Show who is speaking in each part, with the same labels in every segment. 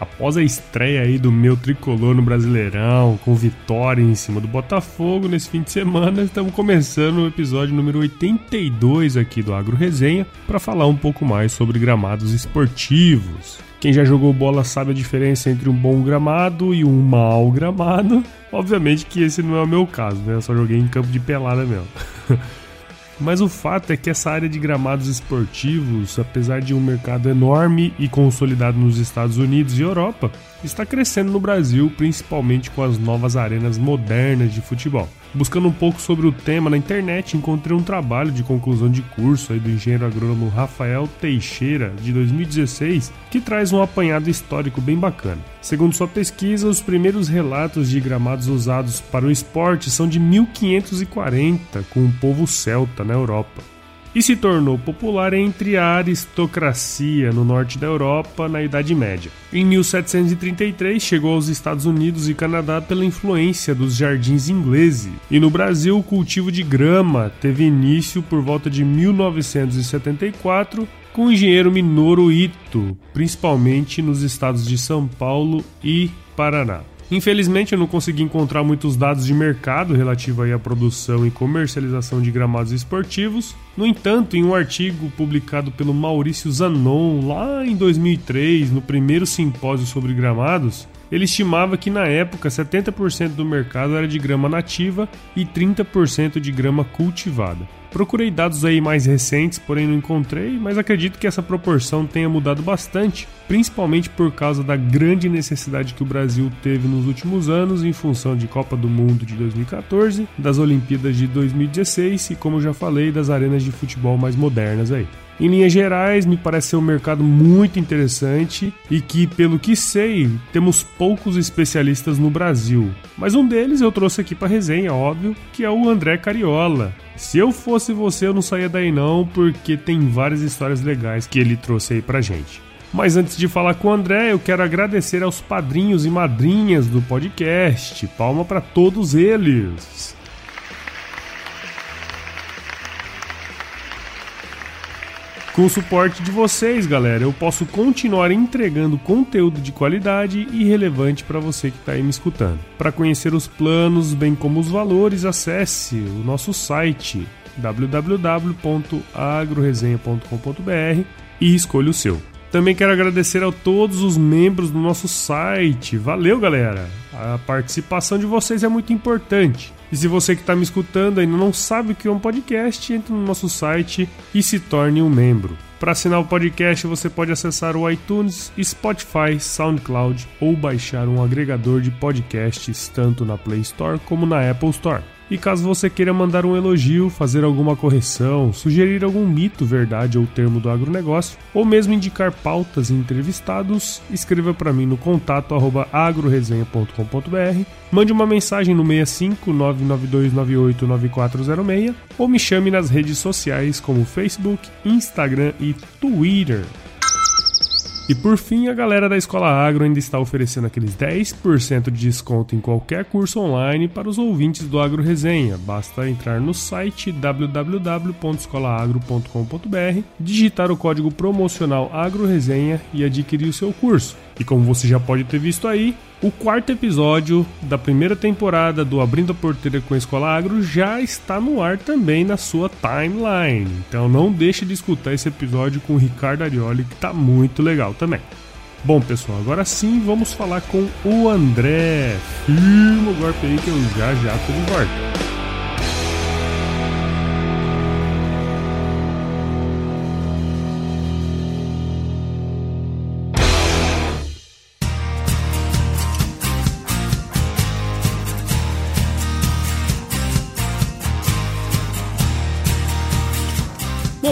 Speaker 1: Após a estreia aí do meu tricolor no Brasileirão, com vitória em cima do Botafogo nesse fim de semana, estamos começando o episódio número 82 aqui do Agro Resenha para falar um pouco mais sobre gramados esportivos. Quem já jogou bola sabe a diferença entre um bom gramado e um mau gramado. Obviamente que esse não é o meu caso, né? Eu só joguei em campo de pelada mesmo. Mas o fato é que essa área de gramados esportivos, apesar de um mercado enorme e consolidado nos Estados Unidos e Europa, está crescendo no Brasil, principalmente com as novas arenas modernas de futebol. Buscando um pouco sobre o tema na internet, encontrei um trabalho de conclusão de curso do engenheiro agrônomo Rafael Teixeira, de 2016, que traz um apanhado histórico bem bacana. Segundo sua pesquisa, os primeiros relatos de gramados usados para o esporte são de 1540, com o povo celta na Europa e se tornou popular entre a aristocracia no norte da Europa na Idade Média. Em 1733 chegou aos Estados Unidos e Canadá pela influência dos jardins ingleses, e no Brasil o cultivo de grama teve início por volta de 1974 com o engenheiro Minoru Ito, principalmente nos estados de São Paulo e Paraná. Infelizmente eu não consegui encontrar muitos dados de mercado relativo à produção e comercialização de gramados esportivos. No entanto, em um artigo publicado pelo Maurício Zanon lá em 2003, no primeiro simpósio sobre gramados, ele estimava que na época 70% do mercado era de grama nativa e 30% de grama cultivada. Procurei dados aí mais recentes, porém não encontrei, mas acredito que essa proporção tenha mudado bastante, principalmente por causa da grande necessidade que o Brasil teve nos últimos anos em função de Copa do Mundo de 2014, das Olimpíadas de 2016 e, como já falei, das arenas de futebol mais modernas aí. Em linhas gerais, me parece ser um mercado muito interessante e que, pelo que sei, temos poucos especialistas no Brasil. Mas um deles eu trouxe aqui para resenha, óbvio, que é o André Cariola. Se eu fosse você, eu não saía daí não, porque tem várias histórias legais que ele trouxe aí pra gente. Mas antes de falar com o André, eu quero agradecer aos padrinhos e madrinhas do podcast. Palma para todos eles. Com o suporte de vocês, galera, eu posso continuar entregando conteúdo de qualidade e relevante para você que está aí me escutando. Para conhecer os planos, bem como os valores, acesse o nosso site www.agroresenha.com.br e escolha o seu. Também quero agradecer a todos os membros do nosso site. Valeu, galera! A participação de vocês é muito importante. E se você que está me escutando ainda não sabe o que é um podcast, entre no nosso site e se torne um membro. Para assinar o podcast, você pode acessar o iTunes, Spotify, SoundCloud ou baixar um agregador de podcasts tanto na Play Store como na Apple Store. E caso você queira mandar um elogio, fazer alguma correção, sugerir algum mito, verdade ou termo do agronegócio, ou mesmo indicar pautas e entrevistados, escreva para mim no contato agroresenha.com.br, mande uma mensagem no 65 992989406 ou me chame nas redes sociais como Facebook, Instagram e Twitter. E por fim, a galera da Escola Agro ainda está oferecendo aqueles 10% de desconto em qualquer curso online para os ouvintes do Agro Resenha. Basta entrar no site www.escolaagro.com.br, digitar o código promocional Agro Resenha e adquirir o seu curso. E como você já pode ter visto aí, o quarto episódio da primeira temporada do Abrindo a Porteira com a Escola Agro já está no ar também na sua timeline. Então não deixe de escutar esse episódio com o Ricardo Arioli, que está muito legal também. Bom, pessoal, agora sim vamos falar com o André. Firma o golpe aí que eu já já tô de volta.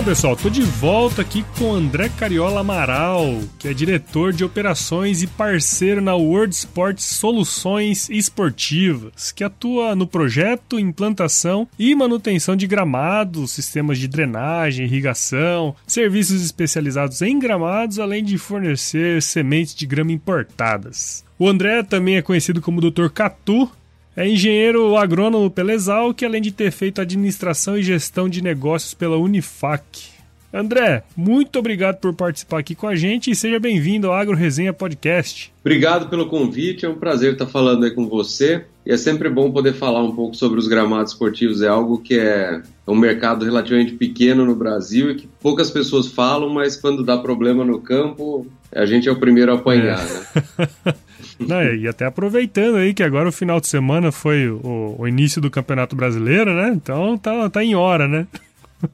Speaker 1: Pessoal, tô de volta aqui com André Cariola Amaral, que é diretor de operações e parceiro na World Sports Soluções Esportivas, que atua no projeto, implantação e manutenção de gramados, sistemas de drenagem, irrigação, serviços especializados em gramados, além de fornecer sementes de grama importadas. O André também é conhecido como Dr. Catu, é engenheiro agrônomo pela que além de ter feito administração e gestão de negócios pela Unifac. André, muito obrigado por participar aqui com a gente e seja bem-vindo ao Agro Resenha Podcast.
Speaker 2: Obrigado pelo convite, é um prazer estar falando aí com você. E é sempre bom poder falar um pouco sobre os gramados esportivos. É algo que é um mercado relativamente pequeno no Brasil e que poucas pessoas falam, mas quando dá problema no campo, a gente é o primeiro a apanhar, é. né?
Speaker 1: Não, e até aproveitando aí que agora o final de semana foi o, o início do Campeonato Brasileiro, né? Então tá, tá em hora, né?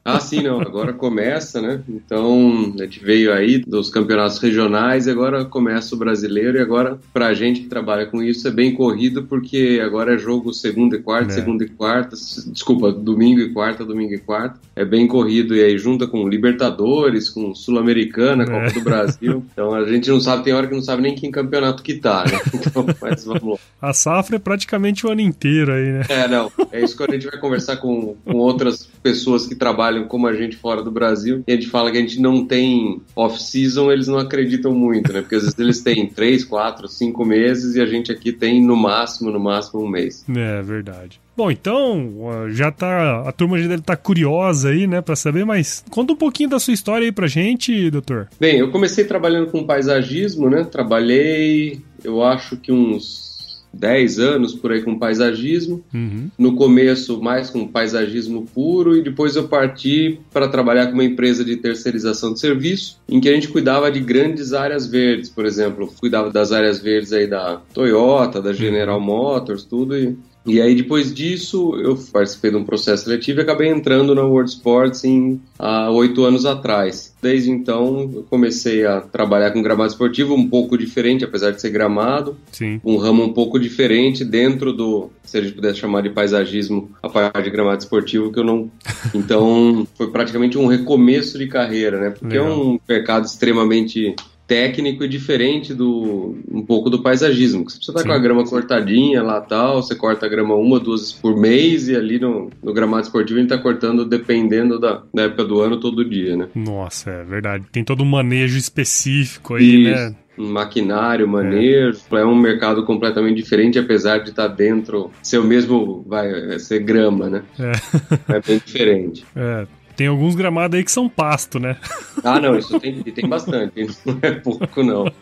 Speaker 2: Ah, sim, não. Agora começa, né? Então, a gente veio aí dos campeonatos regionais e agora começa o brasileiro. E agora, pra gente que trabalha com isso, é bem corrido porque agora é jogo segunda e quarta, é. segunda e quarta. Desculpa, domingo e quarta, domingo e quarta. É bem corrido. E aí junta com Libertadores, com Sul-Americana, Copa é. do Brasil. Então a gente não sabe, tem hora que não sabe nem que campeonato que tá, né? Então, mas vamos lá.
Speaker 1: A safra é praticamente o ano inteiro aí, né?
Speaker 2: É, não. É isso que a gente vai conversar com, com outras pessoas que trabalham trabalham como a gente fora do Brasil, e a gente fala que a gente não tem off-season, eles não acreditam muito, né? Porque às vezes eles têm três, quatro, cinco meses e a gente aqui tem no máximo, no máximo um mês.
Speaker 1: É verdade. Bom, então, já tá. A turma já deve estar tá curiosa aí, né, para saber, mas conta um pouquinho da sua história aí pra gente, doutor.
Speaker 2: Bem, eu comecei trabalhando com paisagismo, né? Trabalhei, eu acho que uns 10 anos por aí com paisagismo. Uhum. No começo, mais com paisagismo puro, e depois eu parti para trabalhar com uma empresa de terceirização de serviço, em que a gente cuidava de grandes áreas verdes, por exemplo, cuidava das áreas verdes aí da Toyota, da General uhum. Motors, tudo, e e aí, depois disso, eu participei de um processo seletivo e acabei entrando na World Sports em, há oito anos atrás. Desde então, eu comecei a trabalhar com gramado esportivo, um pouco diferente, apesar de ser gramado.
Speaker 1: Sim.
Speaker 2: Um ramo um pouco diferente dentro do, se a gente pudesse chamar de paisagismo, a parte de gramado esportivo, que eu não. Então, foi praticamente um recomeço de carreira, né? Porque Legal. é um mercado extremamente técnico e diferente do um pouco do paisagismo. Você precisa estar Sim. com a grama cortadinha lá tal, você corta a grama uma, duas vezes por mês e ali no, no gramado esportivo a gente está cortando dependendo da, da, época do ano todo dia, né?
Speaker 1: Nossa, é verdade. Tem todo um manejo específico aí, Isso. né?
Speaker 2: maquinário, manejo, é. é. um mercado completamente diferente, apesar de estar dentro, ser o mesmo, vai ser grama, né? É, é bem diferente.
Speaker 1: É, tem alguns gramados aí que são pasto, né?
Speaker 2: Ah, não, isso tem, tem bastante, não é pouco, não.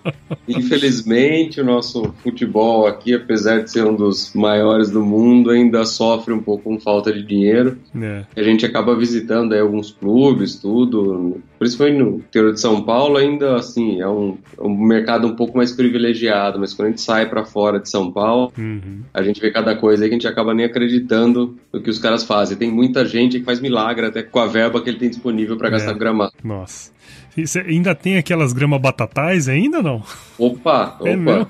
Speaker 2: Infelizmente, o nosso futebol aqui, apesar de ser um dos maiores do mundo, ainda sofre um pouco com falta de dinheiro. É. A gente acaba visitando aí alguns clubes, tudo. Principalmente no interior de São Paulo, ainda assim, é um, é um mercado um pouco mais privilegiado, mas quando a gente sai para fora de São Paulo, uhum. a gente vê cada coisa aí que a gente acaba nem acreditando no que os caras fazem. Tem muita gente que faz milagre até com a verba que ele tem disponível para gastar é. gramado.
Speaker 1: Nossa. Você ainda tem aquelas grama batatais ainda não?
Speaker 2: Opa, é opa.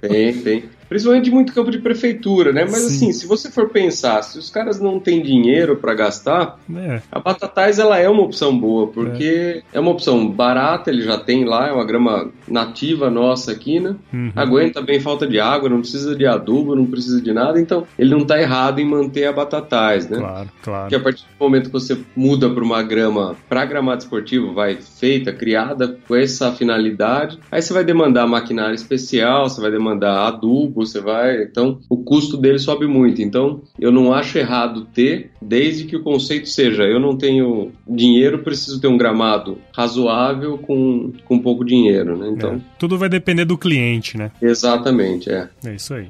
Speaker 2: É tem, tem. Principalmente de muito campo de prefeitura, né? Mas Sim. assim, se você for pensar, se os caras não têm dinheiro para gastar, é. a Batatais ela é uma opção boa, porque é. é. uma opção barata, ele já tem lá, é uma grama nativa nossa aqui, né? Uhum. Aguenta bem falta de água, não precisa de adubo, não precisa de nada, então ele não tá errado em manter a Batatais, né?
Speaker 1: Claro, claro.
Speaker 2: Porque a partir do momento que você muda para uma grama para gramado esportivo, vai feita, criada com essa finalidade, aí você vai demandar maquinário especial, você vai demandar adubo, você vai. Então, o custo dele sobe muito. Então, eu não acho errado ter, desde que o conceito seja: eu não tenho dinheiro, preciso ter um gramado razoável com, com pouco dinheiro, né? Então. É,
Speaker 1: tudo vai depender do cliente, né?
Speaker 2: Exatamente, é.
Speaker 1: É isso aí.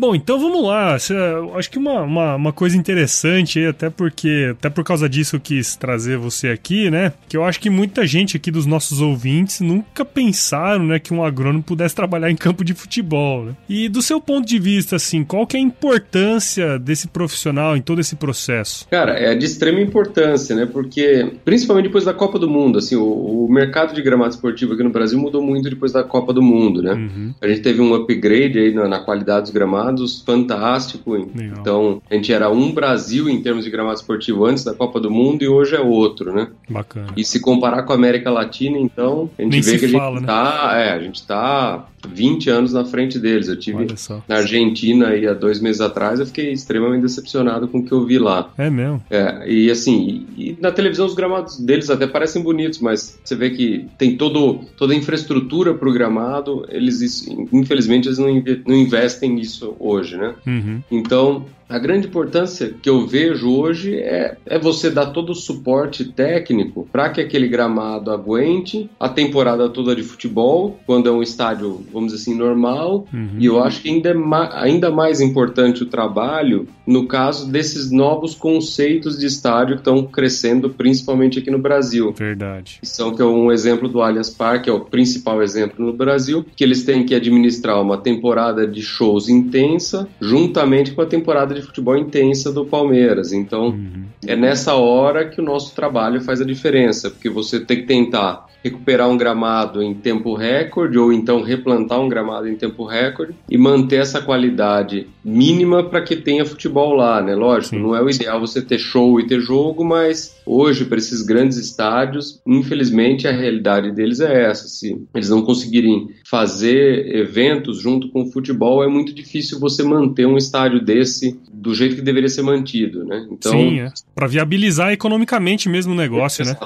Speaker 1: Bom, então vamos lá. Acho que uma, uma, uma, coisa interessante, até porque, até por causa disso eu quis trazer você aqui, né? Que eu acho que muita gente aqui dos nossos ouvintes nunca pensaram, né, que um agrônomo pudesse trabalhar em campo de futebol. Né? E do seu ponto de vista, assim, qual que é a importância desse profissional em todo esse processo?
Speaker 2: Cara, é de extrema importância, né? Porque, principalmente depois da Copa do Mundo, assim, o, o mercado de gramado esportivo aqui no Brasil mudou muito depois da Copa do Mundo, né? Uhum. A gente teve um upgrade aí na, na qualidade dos gramados gramados fantástico. Legal. Então, a gente era um Brasil em termos de gramado esportivo antes da Copa do Mundo e hoje é outro, né?
Speaker 1: Bacana.
Speaker 2: E se comparar com a América Latina, então, a gente Nem vê que a gente, fala, né? tá, é, a gente tá 20 anos na frente deles. Eu tive na Argentina aí há dois meses atrás, eu fiquei extremamente decepcionado com o que eu vi lá.
Speaker 1: É mesmo?
Speaker 2: É, e assim, e, na televisão os gramados deles até parecem bonitos, mas você vê que tem todo, toda a infraestrutura para o gramado, eles, infelizmente, eles não, não investem nisso hoje, né? Uhum. Então, a grande importância que eu vejo hoje é, é você dar todo o suporte técnico para que aquele gramado aguente a temporada toda de futebol, quando é um estádio, vamos dizer assim, normal. Uhum. E eu acho que ainda, é ma ainda mais importante o trabalho no caso desses novos conceitos de estádio que estão crescendo, principalmente aqui no Brasil.
Speaker 1: Verdade.
Speaker 2: São que é um exemplo do Allianz Parque, é o principal exemplo no Brasil, que eles têm que administrar uma temporada de shows intensa, juntamente com a temporada de de futebol intensa do Palmeiras. Então, uhum. é nessa hora que o nosso trabalho faz a diferença, porque você tem que tentar recuperar um gramado em tempo recorde ou então replantar um gramado em tempo recorde e manter essa qualidade mínima para que tenha futebol lá, né? Lógico, Sim. não é o ideal você ter show e ter jogo, mas hoje para esses grandes estádios, infelizmente a realidade deles é essa. Se eles não conseguirem fazer eventos junto com o futebol, é muito difícil você manter um estádio desse do jeito que deveria ser mantido, né?
Speaker 1: Então, Sim, é. para viabilizar economicamente mesmo o negócio, né?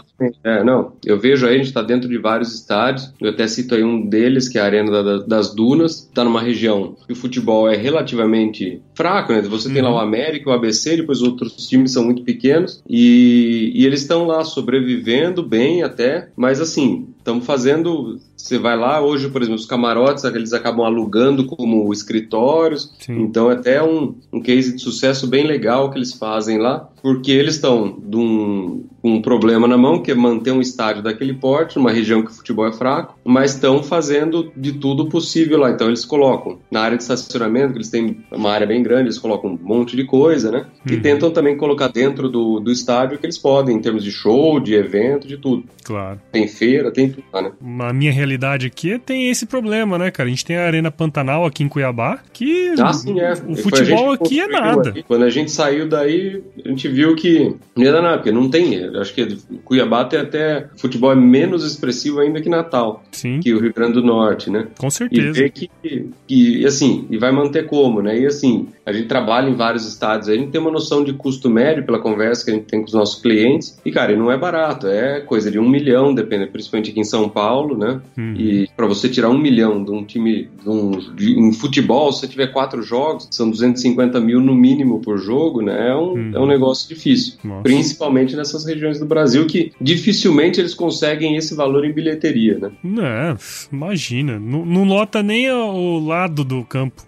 Speaker 2: É, não, eu vejo aí, a gente está dentro de vários estádios, eu até cito aí um deles, que é a Arena da, das Dunas, está numa região que o futebol é relativamente fraco, né? Você uhum. tem lá o uhum. América, o ABC, depois outros times são muito pequenos, e, e eles estão lá sobrevivendo bem até, mas assim, estamos fazendo você vai lá, hoje, por exemplo, os camarotes eles acabam alugando como escritórios. Sim. Então, é até um, um case de sucesso bem legal que eles fazem lá, porque eles estão com um, problema na mão, que é manter um estádio daquele porte, numa região que o futebol é fraco, mas estão fazendo de tudo possível lá. Então, eles colocam na área de estacionamento, que eles têm uma área bem grande, eles colocam um monte de coisa, né? Uhum. E tentam também colocar dentro do, do estádio que eles podem, em termos de show, de evento, de tudo.
Speaker 1: Claro.
Speaker 2: Tem feira, tem tudo lá, né?
Speaker 1: Na minha realidade, aqui tem esse problema, né, cara? A gente tem a Arena Pantanal aqui em Cuiabá, que
Speaker 2: ah, sim, é.
Speaker 1: o futebol aqui é nada. Aqui.
Speaker 2: Quando a gente saiu daí, a gente viu que não nada, porque não tem. Acho que Cuiabá tem até. O futebol é menos expressivo ainda que Natal.
Speaker 1: Sim.
Speaker 2: Que o Rio Grande do Norte, né?
Speaker 1: Com certeza.
Speaker 2: E ver que, que, assim, e vai manter como, né? E assim, a gente trabalha em vários estados, a gente tem uma noção de custo médio pela conversa que a gente tem com os nossos clientes. E, cara, não é barato, é coisa de um milhão, depende, principalmente aqui em São Paulo, né? Uhum. E para você tirar um milhão de um time de um, de, em futebol, se você tiver quatro jogos, são 250 mil no mínimo por jogo, né? É um, uhum. é um negócio difícil. Nossa. Principalmente nessas regiões do Brasil que dificilmente eles conseguem esse valor em bilheteria, né?
Speaker 1: Não, imagina. Não, não lota nem o lado do campo.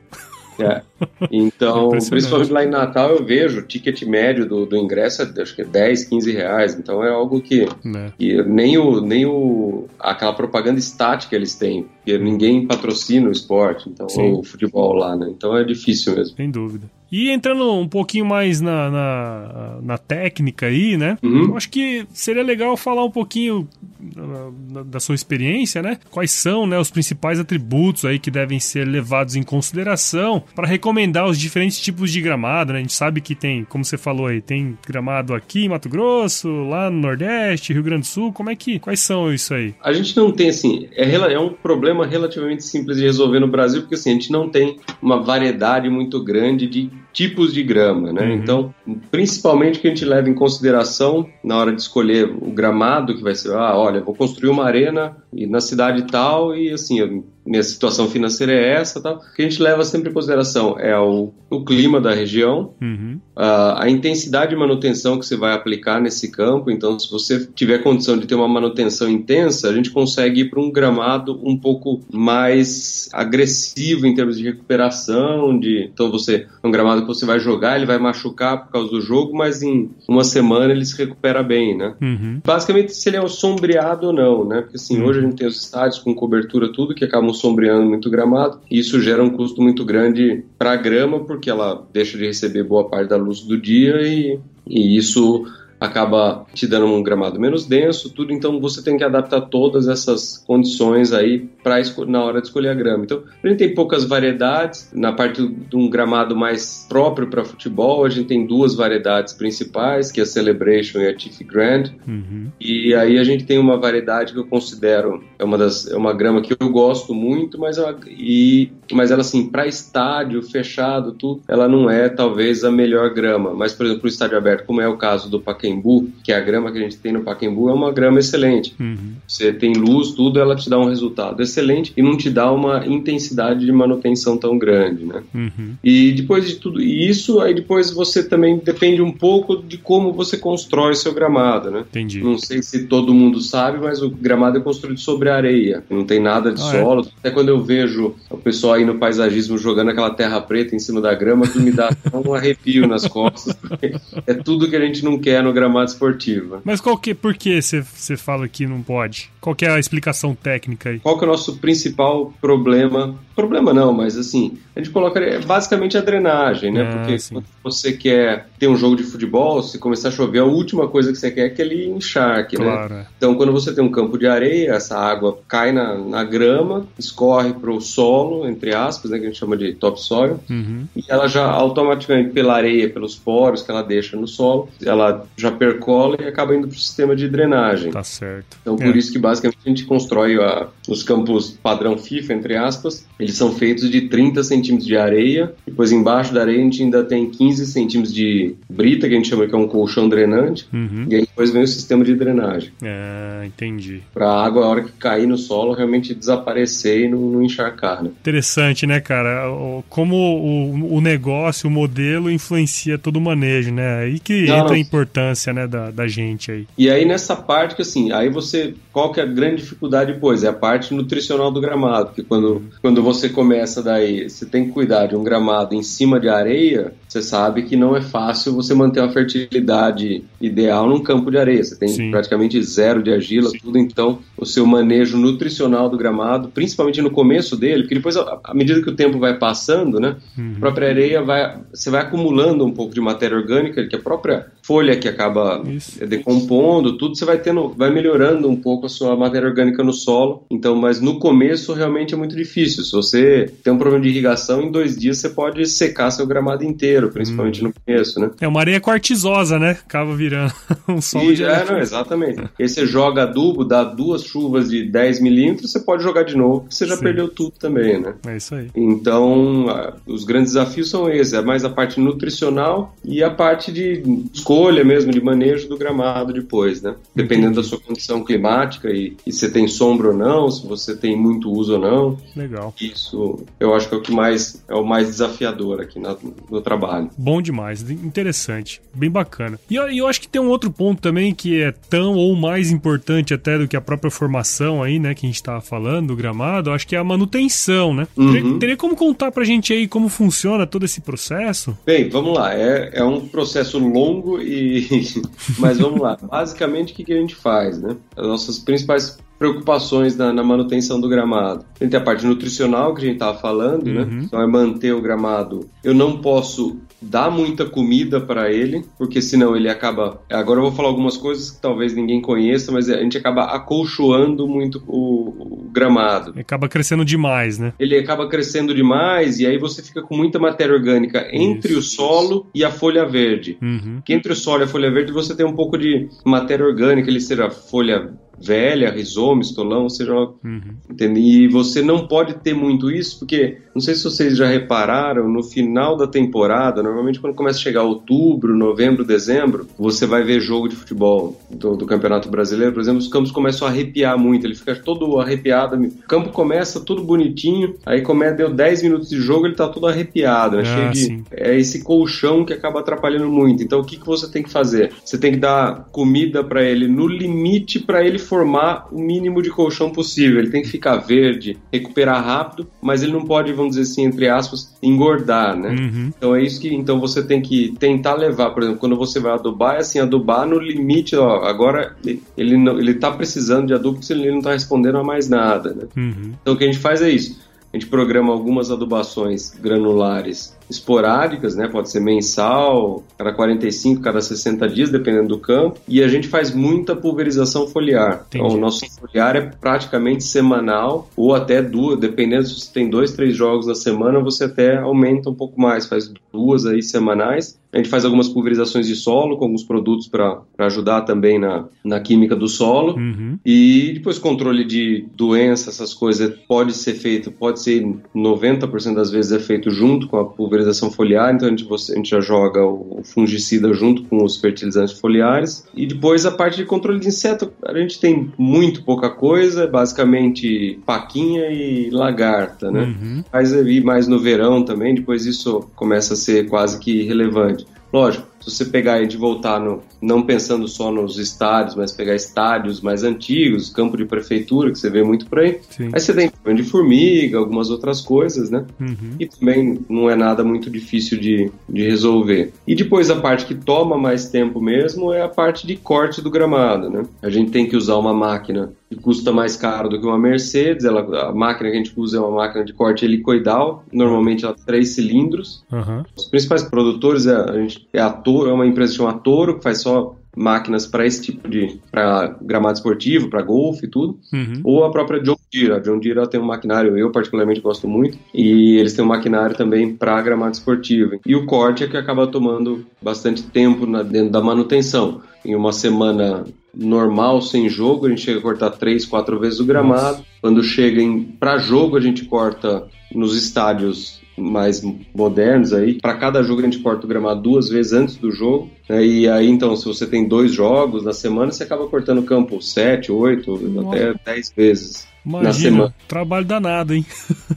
Speaker 2: É. Então, principalmente lá em Natal, eu vejo o ticket médio do, do ingresso, é, acho que é 10, 15 reais. Então é algo que, é. que nem, o, nem o, aquela propaganda estática eles têm, porque ninguém patrocina o esporte, então, o futebol lá, né? Então é difícil mesmo.
Speaker 1: Sem dúvida. E entrando um pouquinho mais na, na, na técnica aí, né? Uhum. Eu acho que seria legal falar um pouquinho da, da sua experiência, né? Quais são né, os principais atributos aí que devem ser levados em consideração para recomendar os diferentes tipos de gramado, né? A gente sabe que tem, como você falou aí, tem gramado aqui em Mato Grosso, lá no Nordeste, Rio Grande do Sul. Como é que, quais são isso aí?
Speaker 2: A gente não tem, assim, é, é um problema relativamente simples de resolver no Brasil, porque assim, a gente não tem uma variedade muito grande de tipos de grama, né? Uhum. Então, principalmente que a gente leva em consideração na hora de escolher o gramado que vai ser, ah, olha, vou construir uma arena e na cidade tal e assim, minha situação financeira é essa, tal. O que a gente leva sempre em consideração é o, o clima da região, uhum. a, a, intensidade de manutenção que você vai aplicar nesse campo. Então, se você tiver condição de ter uma manutenção intensa, a gente consegue ir para um gramado um pouco mais agressivo em termos de recuperação. De, então, você um gramado que você vai jogar, ele vai machucar por causa do jogo, mas em uma semana ele se recupera bem, né? Uhum. Basicamente, se ele é sombreado ou não, né? Porque assim, uhum. hoje a gente tem os estádios com cobertura, tudo que acabam sombreando muito gramado. E isso gera um custo muito grande para a grama, porque ela deixa de receber boa parte da luz do dia e, e isso acaba te dando um gramado menos denso, tudo. Então você tem que adaptar todas essas condições aí para na hora de escolher a grama. Então a gente tem poucas variedades. Na parte de um gramado mais próprio para futebol, a gente tem duas variedades principais, que é a Celebration e a Tiff Grand. Uhum. E aí a gente tem uma variedade que eu considero é uma das é uma grama que eu gosto muito, mas ela, e mas ela assim para estádio fechado tudo, ela não é talvez a melhor grama. Mas por exemplo, o estádio aberto, como é o caso do Pacaembu, que é a grama que a gente tem no Pacaembu, é uma grama excelente. Uhum. Você tem luz, tudo, ela te dá um resultado excelente e não te dá uma intensidade de manutenção tão grande, né? Uhum. E depois de tudo isso, aí depois você também depende um pouco de como você constrói seu gramado, né?
Speaker 1: Entendi.
Speaker 2: Não sei se todo mundo sabe, mas o gramado é construído sobre areia, não tem nada de ah, é? solo. É? Até quando eu vejo o pessoal aí no paisagismo jogando aquela terra preta em cima da grama, que me dá um arrepio nas costas, porque é tudo que a gente não quer no gramado esportivo.
Speaker 1: Mas qual que, por que você fala que não pode? Qual que é a explicação técnica aí?
Speaker 2: Qual que é o nosso principal problema? Problema não, mas assim, a gente coloca basicamente a drenagem, né? Ah, Porque sim. quando você quer ter um jogo de futebol, se começar a chover, a última coisa que você quer é que ele encharque, né? claro. né? Então, quando você tem um campo de areia, essa água cai na, na grama, escorre para o solo, entre aspas, né, que a gente chama de topsoil, uhum. e ela já automaticamente, pela areia, pelos poros que ela deixa no solo, ela já percola e acaba indo para o sistema de drenagem.
Speaker 1: Tá certo.
Speaker 2: Então, por é. isso que basicamente a gente constrói a, os campos padrão FIFA, entre aspas, eles são feitos de 30 centímetros de areia, depois embaixo da areia a gente ainda tem 15 centímetros de brita, que a gente chama que é um colchão drenante, uhum. e aí depois vem o sistema de drenagem.
Speaker 1: Ah, entendi.
Speaker 2: Para a água, a hora que cair no solo, realmente desaparecer e não, não encharcar, né?
Speaker 1: Interessante, né, cara? Como o, o negócio, o modelo influencia todo o manejo, né? Aí que não, entra a importância, né, da, da gente aí.
Speaker 2: E aí nessa parte que, assim, aí você... Qual que é a grande dificuldade depois? É a parte nutricional do gramado, porque quando, quando você começa daí, você tem que cuidar de um gramado em cima de areia, você sabe que não é fácil você manter uma fertilidade ideal num campo de areia. Você tem Sim. praticamente zero de argila, Sim. tudo. Então, o seu manejo nutricional do gramado, principalmente no começo dele, porque depois, à medida que o tempo vai passando, né, uhum. a própria areia vai, você vai acumulando um pouco de matéria orgânica, que a própria folha que acaba Isso. decompondo, tudo você vai tendo, vai melhorando um pouco a sua matéria orgânica no solo. Então, mas no começo realmente é muito difícil. Se você tem um problema de irrigação, em dois dias você pode secar seu gramado inteiro, principalmente hum. no começo, né?
Speaker 1: É uma areia quartizosa, né? Acaba virando um solo
Speaker 2: e, de é, não, exatamente. Aí você joga adubo, dá duas chuvas de 10 milímetros, você pode jogar de novo, você já Sim. perdeu tudo também, né?
Speaker 1: É isso aí.
Speaker 2: Então, os grandes desafios são esses, é mais a parte nutricional e a parte de escolha mesmo de manejo do gramado depois, né? Dependendo Entendi. da sua condição climática e, e se tem sombra ou não, se você tem muito uso ou não.
Speaker 1: Legal.
Speaker 2: Isso eu acho que é o que mais é o mais desafiador aqui na, no trabalho.
Speaker 1: Bom demais, interessante, bem bacana. E eu, eu acho que tem um outro ponto também que é tão ou mais importante até do que a própria formação aí, né, que a gente estava falando do gramado, eu acho que é a manutenção, né? Uhum. Teria, teria como contar pra gente aí como funciona todo esse processo?
Speaker 2: Bem, vamos lá. É, é um processo longo e mas vamos lá. Basicamente, o que, que a gente faz, né? As nossas principais preocupações na, na, manutenção do gramado. Tem a parte nutricional que a gente estava falando, né? uhum. né? Então é manter o gramado. Eu não posso dar muita comida para ele, porque senão ele acaba. Agora eu vou falar algumas coisas que talvez ninguém conheça, mas a gente acaba acolchoando muito o, o gramado.
Speaker 1: Ele acaba crescendo demais, né?
Speaker 2: Ele acaba crescendo demais e aí você fica com muita matéria orgânica entre isso, o solo isso. e a folha verde. Uhum. Que entre o solo e a folha verde você tem um pouco de matéria orgânica, ele seja folha velha, rizoma, estolão, seja uhum. E você não pode ter muito isso, porque não sei se vocês já repararam, no final da temporada, normalmente quando começa a chegar outubro, novembro, dezembro, você vai ver jogo de futebol do, do Campeonato Brasileiro, por exemplo, os campos começam a arrepiar muito, ele fica todo arrepiado. O campo começa tudo bonitinho, aí começa, deu 10 minutos de jogo, ele tá todo arrepiado, né? Ah, Cheio de. É esse colchão que acaba atrapalhando muito. Então o que, que você tem que fazer? Você tem que dar comida para ele no limite para ele formar o mínimo de colchão possível. Ele tem que ficar verde, recuperar rápido, mas ele não pode, vamos dizer assim, entre aspas, engordar, né? Uhum. Então é isso que então você tem que tentar levar, por exemplo, quando você vai adubar, é assim, adubar no limite, ó, agora ele não, ele tá precisando de adubo porque ele não tá respondendo a mais nada, né? Uhum. Então o que a gente faz é isso. A gente programa algumas adubações granulares esporádicas, né? Pode ser mensal, cada 45, cada 60 dias, dependendo do campo. E a gente faz muita pulverização foliar. Entendi. Então, o nosso foliar é praticamente semanal ou até duas, dependendo se você tem dois, três jogos na semana, você até aumenta um pouco mais, faz duas aí semanais. A gente faz algumas pulverizações de solo com alguns produtos para ajudar também na, na química do solo. Uhum. E depois controle de doença, essas coisas pode ser feito, pode ser 90% das vezes é feito junto com a pulverização foliar, então a gente, a gente já joga o fungicida junto com os fertilizantes foliares. E depois a parte de controle de inseto, a gente tem muito pouca coisa, basicamente paquinha e lagarta, né? Uhum. Mas aí mais no verão também, depois isso começa a ser quase que relevante. Lógico, se você pegar a gente voltar no, não pensando só nos estádios, mas pegar estádios mais antigos, campo de prefeitura, que você vê muito por aí, Sim. aí você tem de formiga, algumas outras coisas, né? Uhum. E também não é nada muito difícil de, de resolver. E depois a parte que toma mais tempo mesmo é a parte de corte do gramado, né? A gente tem que usar uma máquina que custa mais caro do que uma Mercedes. Ela, a máquina que a gente usa é uma máquina de corte helicoidal, normalmente ela tem três cilindros. Uhum. Os principais produtores é a, gente, é a Toro, é uma empresa chamada Toro, que faz só máquinas para esse tipo de para gramado esportivo, para golfe e tudo, uhum. ou a própria John Deere. A John Deere tem um maquinário, eu particularmente gosto muito, e eles têm um maquinário também para gramado esportivo. E o corte é que acaba tomando bastante tempo na, dentro da manutenção. Em uma semana normal, sem jogo, a gente chega a cortar três, quatro vezes o gramado. Nossa. Quando chega para jogo, a gente corta nos estádios mais modernos aí. Para cada jogo a gente corta o gramado duas vezes antes do jogo. Né? E aí, então, se você tem dois jogos na semana, você acaba cortando o campo sete, oito, até dez vezes. Imagina, na semana.
Speaker 1: trabalho danado, hein?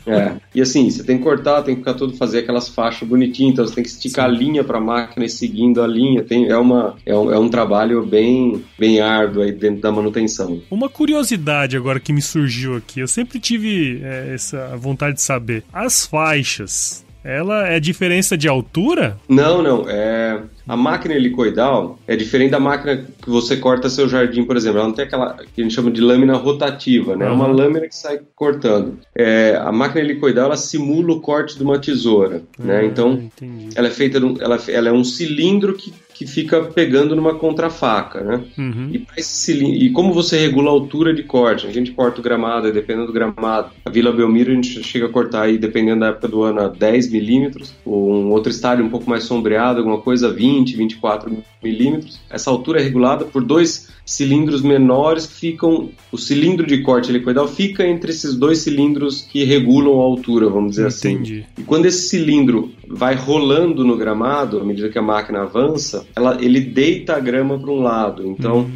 Speaker 2: é. E assim, você tem que cortar, tem que ficar todo fazer aquelas faixas bonitinhas, então você tem que esticar Sim. a linha para a máquina e seguindo a linha. Tem, é, uma, é, um, é um trabalho bem, bem árduo aí dentro da manutenção.
Speaker 1: Uma curiosidade agora que me surgiu aqui, eu sempre tive é, essa vontade de saber. As faixas, ela é diferença de altura?
Speaker 2: Não, não. É a máquina helicoidal é diferente da máquina que você corta seu jardim, por exemplo. Ela não tem aquela que a gente chama de lâmina rotativa, né? É uma lâmina que sai cortando. É, a máquina helicoidal ela simula o corte de uma tesoura, né? Então, entendi. ela é feita, ela, ela é um cilindro que que fica pegando numa contrafaca, né? Uhum. E, e, como você regula a altura de corte? A gente corta o gramado, dependendo do gramado. A Vila Belmiro a gente chega a cortar aí, dependendo da época do ano, a 10 milímetros. Ou um outro estádio um pouco mais sombreado, alguma coisa 20, 24 milímetros. Essa altura é regulada por dois cilindros menores que ficam. O cilindro de corte helicoidal fica entre esses dois cilindros que regulam a altura, vamos dizer assim. Entendi. assim. E quando esse cilindro vai rolando no gramado, à medida que a máquina avança, ela, ele deita a grama para um lado. Então.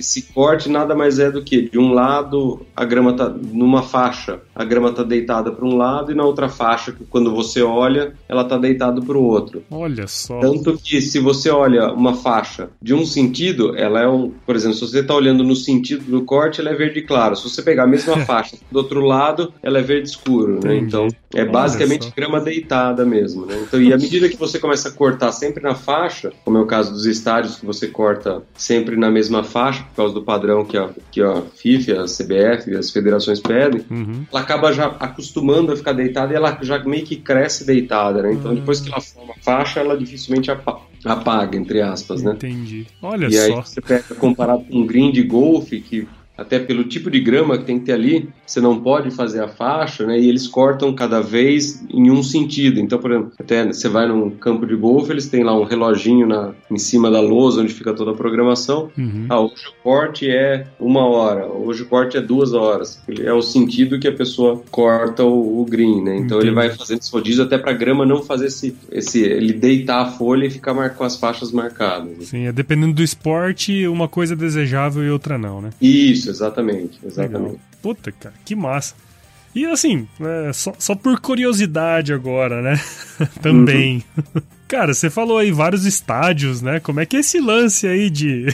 Speaker 2: Esse corte nada mais é do que de um lado a grama tá numa faixa, a grama tá deitada para um lado e na outra faixa, quando você olha, ela tá deitada para o outro.
Speaker 1: Olha só.
Speaker 2: Tanto que se você olha uma faixa de um sentido, ela é um, por exemplo, se você tá olhando no sentido do corte, ela é verde claro. Se você pegar a mesma faixa do outro lado, ela é verde escuro, né? Então, é basicamente grama deitada mesmo, né? Então, e à medida que você começa a cortar sempre na faixa, como é o caso dos estádios que você corta sempre na mesma faixa, por causa do padrão que a, que a FIFA, a CBF e as federações pedem, uhum. ela acaba já acostumando a ficar deitada e ela já meio que cresce deitada, né? Então, uhum. depois que ela forma a faixa, ela dificilmente apaga, entre aspas, né?
Speaker 1: Entendi. Olha
Speaker 2: e
Speaker 1: só.
Speaker 2: E aí você pega comparado com um green de golfe, que até pelo tipo de grama que tem que ter ali, você não pode fazer a faixa, né? E eles cortam cada vez em um sentido. Então, por exemplo, até você vai num campo de golfe, eles têm lá um reloginho na, em cima da lousa onde fica toda a programação. Uhum. Ah, hoje o corte é uma hora, hoje o corte é duas horas. É o sentido que a pessoa corta o, o green, né? Então Entendi. ele vai fazendo esse rodízio até para a grama não fazer esse, esse, ele deitar a folha e ficar com as faixas marcadas.
Speaker 1: Sim, é dependendo do esporte, uma coisa é desejável e outra não, né?
Speaker 2: Isso, exatamente, exatamente. Legal.
Speaker 1: Puta, cara, que massa. E assim, é, só, só por curiosidade agora, né? Também. Uhum. Cara, você falou aí vários estádios, né? Como é que é esse lance aí de,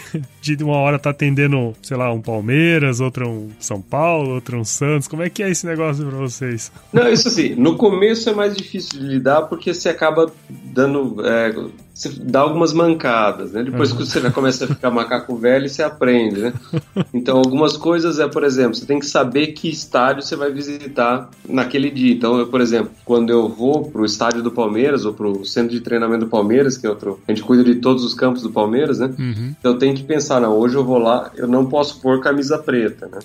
Speaker 1: de uma hora tá atendendo, sei lá, um Palmeiras, outra um São Paulo, outra um Santos? Como é que é esse negócio pra vocês?
Speaker 2: Não, isso assim, no começo é mais difícil de lidar porque você acaba dando. É, você dá algumas mancadas, né? Depois uhum. que você já começa a ficar macaco velho, você aprende, né? Então, algumas coisas é, por exemplo, você tem que saber que estádio você vai visitar naquele dia. Então, eu, por exemplo, quando eu vou pro estádio do Palmeiras ou pro centro de treinamento do Palmeiras, que é outro, a gente cuida de todos os campos do Palmeiras, né? Uhum. Então, eu tenho que pensar, não, hoje eu vou lá, eu não posso pôr camisa preta, né?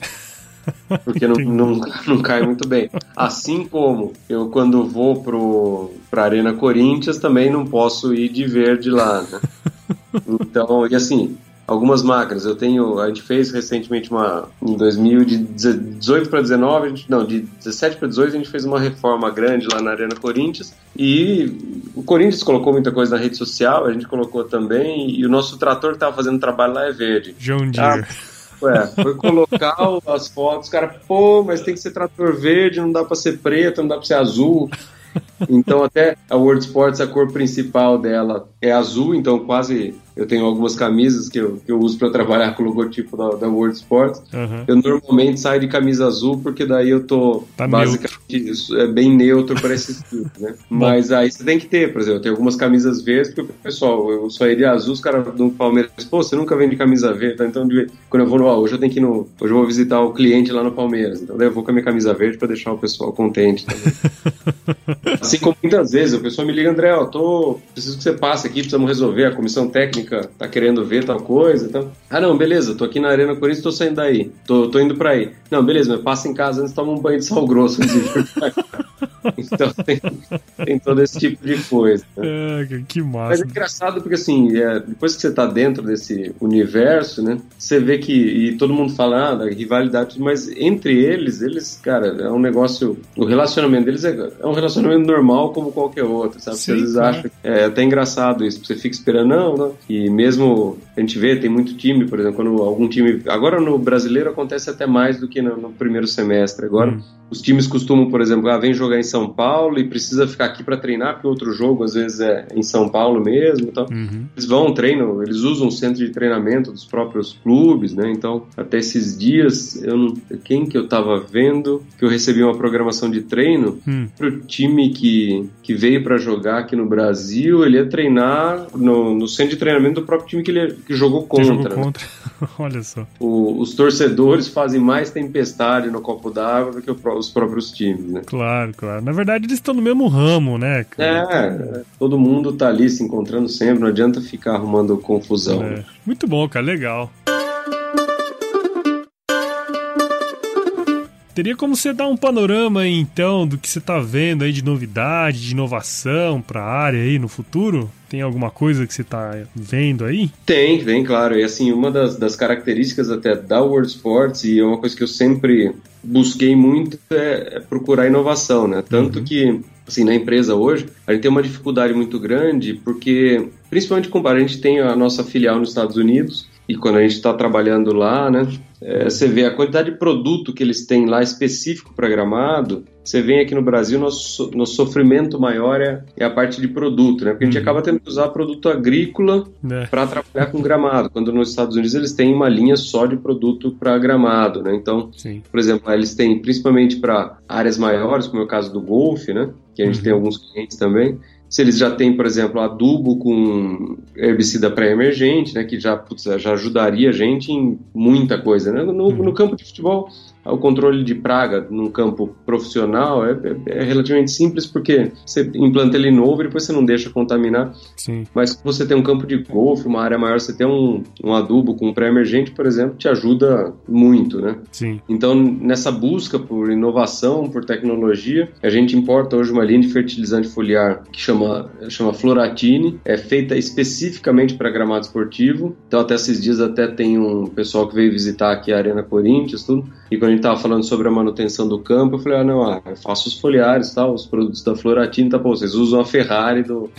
Speaker 2: porque não, não, não, cai muito bem. Assim como eu, quando vou pro, pra Arena Corinthians, também não posso ir de verde lá, né? Então, e assim, algumas máquinas. Eu tenho, a gente fez recentemente uma em 2018 para 19, gente, não, de 17 para 18 a gente fez uma reforma grande lá na Arena Corinthians e o Corinthians colocou muita coisa na rede social, a gente colocou também e o nosso trator que estava fazendo trabalho lá é verde.
Speaker 1: John Deere. Ah,
Speaker 2: Ué, foi colocar as fotos, cara, pô, mas tem que ser trator verde, não dá pra ser preto, não dá pra ser azul. Então até a World Sports, a cor principal dela é azul, então quase eu tenho algumas camisas que eu, que eu uso para trabalhar com o logotipo da, da World Sports. Uhum. Eu normalmente saio de camisa azul porque daí eu tô
Speaker 1: tá
Speaker 2: basicamente é bem neutro para esse estilo, né? Mas aí você tem que ter, por exemplo, eu tenho algumas camisas verdes porque pessoal, eu só iria azul, os caras do Palmeiras, pô, você nunca vem de camisa verde, então quando eu vou no, ó, hoje eu tenho que ir no, hoje eu vou visitar o cliente lá no Palmeiras, então daí eu vou com a minha camisa verde para deixar o pessoal contente assim como muitas vezes o pessoal me liga, André, ó, tô, preciso que você passe aqui, precisamos resolver a comissão técnica tá querendo ver tal coisa. Então, ah, não, beleza, tô aqui na Arena Corinthians, tô saindo daí, tô, tô indo pra aí. Não, beleza, mas passa em casa antes, toma um banho de sal grosso Então tem, tem, todo esse tipo de coisa. Né?
Speaker 1: É, que massa.
Speaker 2: Mas é engraçado porque assim, é, depois que você tá dentro desse universo, né? Você vê que. E todo mundo fala ah, da rivalidade, mas entre eles, eles, cara, é um negócio. O relacionamento deles é, é um relacionamento normal como qualquer outro, sabe? Sim, você às vezes claro. acha. É até engraçado isso, você fica esperando, não, não. E mesmo a gente vê, tem muito time, por exemplo, quando algum time. Agora no brasileiro acontece até mais do que no, no primeiro semestre. Agora, hum. os times costumam, por exemplo, ah, vem jogar em São Paulo e precisa ficar aqui para treinar, porque outro jogo às vezes é em São Paulo mesmo. Então, uhum. eles vão, treinam, eles usam o centro de treinamento dos próprios clubes, né? Então, até esses dias, eu não, quem que eu tava vendo que eu recebi uma programação de treino hum. pro time que, que veio para jogar aqui no Brasil, ele ia treinar no, no centro de treinamento do próprio time que ele que jogou contra. Jogou
Speaker 1: né? contra. Olha só.
Speaker 2: O, os torcedores fazem mais tempestade no copo d'água do que os próprios times, né?
Speaker 1: Claro, claro. Na verdade, eles estão no mesmo ramo, né?
Speaker 2: É, todo mundo tá ali se encontrando sempre, não adianta ficar arrumando confusão. É.
Speaker 1: Muito bom, cara, legal. Teria como você dar um panorama aí, então do que você está vendo aí de novidade, de inovação para a área aí no futuro? Tem alguma coisa que você está vendo aí?
Speaker 2: Tem, tem, claro. E assim, uma das, das características até da World Sports, e é uma coisa que eu sempre busquei muito, é, é procurar inovação, né? Tanto uhum. que assim, na empresa hoje, a gente tem uma dificuldade muito grande, porque, principalmente com a gente tem a nossa filial nos Estados Unidos, e quando a gente está trabalhando lá, né, é, você vê a quantidade de produto que eles têm lá específico para gramado. Você vem aqui no Brasil, nosso, nosso sofrimento maior é, é, a parte de produto, né? Porque a gente uhum. acaba tendo que usar produto agrícola é. para trabalhar com gramado, quando nos Estados Unidos eles têm uma linha só de produto para gramado, né? Então, Sim. por exemplo, eles têm principalmente para áreas maiores, como é o caso do golfe, né? Que a gente uhum. tem alguns clientes também se eles já têm, por exemplo, adubo com herbicida pré-emergente, né, que já, putz, já ajudaria a gente em muita coisa. Né? No, no campo de futebol, o controle de praga num campo profissional é, é, é, relativamente simples porque você implanta ele novo e depois você não deixa contaminar.
Speaker 1: Sim.
Speaker 2: Mas se você tem um campo de golfe, uma área maior, você tem um, um adubo com pré-emergente, por exemplo, te ajuda muito, né?
Speaker 1: Sim.
Speaker 2: Então, nessa busca por inovação, por tecnologia, a gente importa hoje uma linha de fertilizante foliar que chama, chama Floratine, é feita especificamente para gramado esportivo. Então, até esses dias até tem um pessoal que veio visitar aqui a Arena Corinthians, tudo, e quando gente tava falando sobre a manutenção do campo, eu falei, ah, não, ah, eu faço os foliares, tal, os produtos da Floratina, tá, pô, vocês usam a Ferrari do,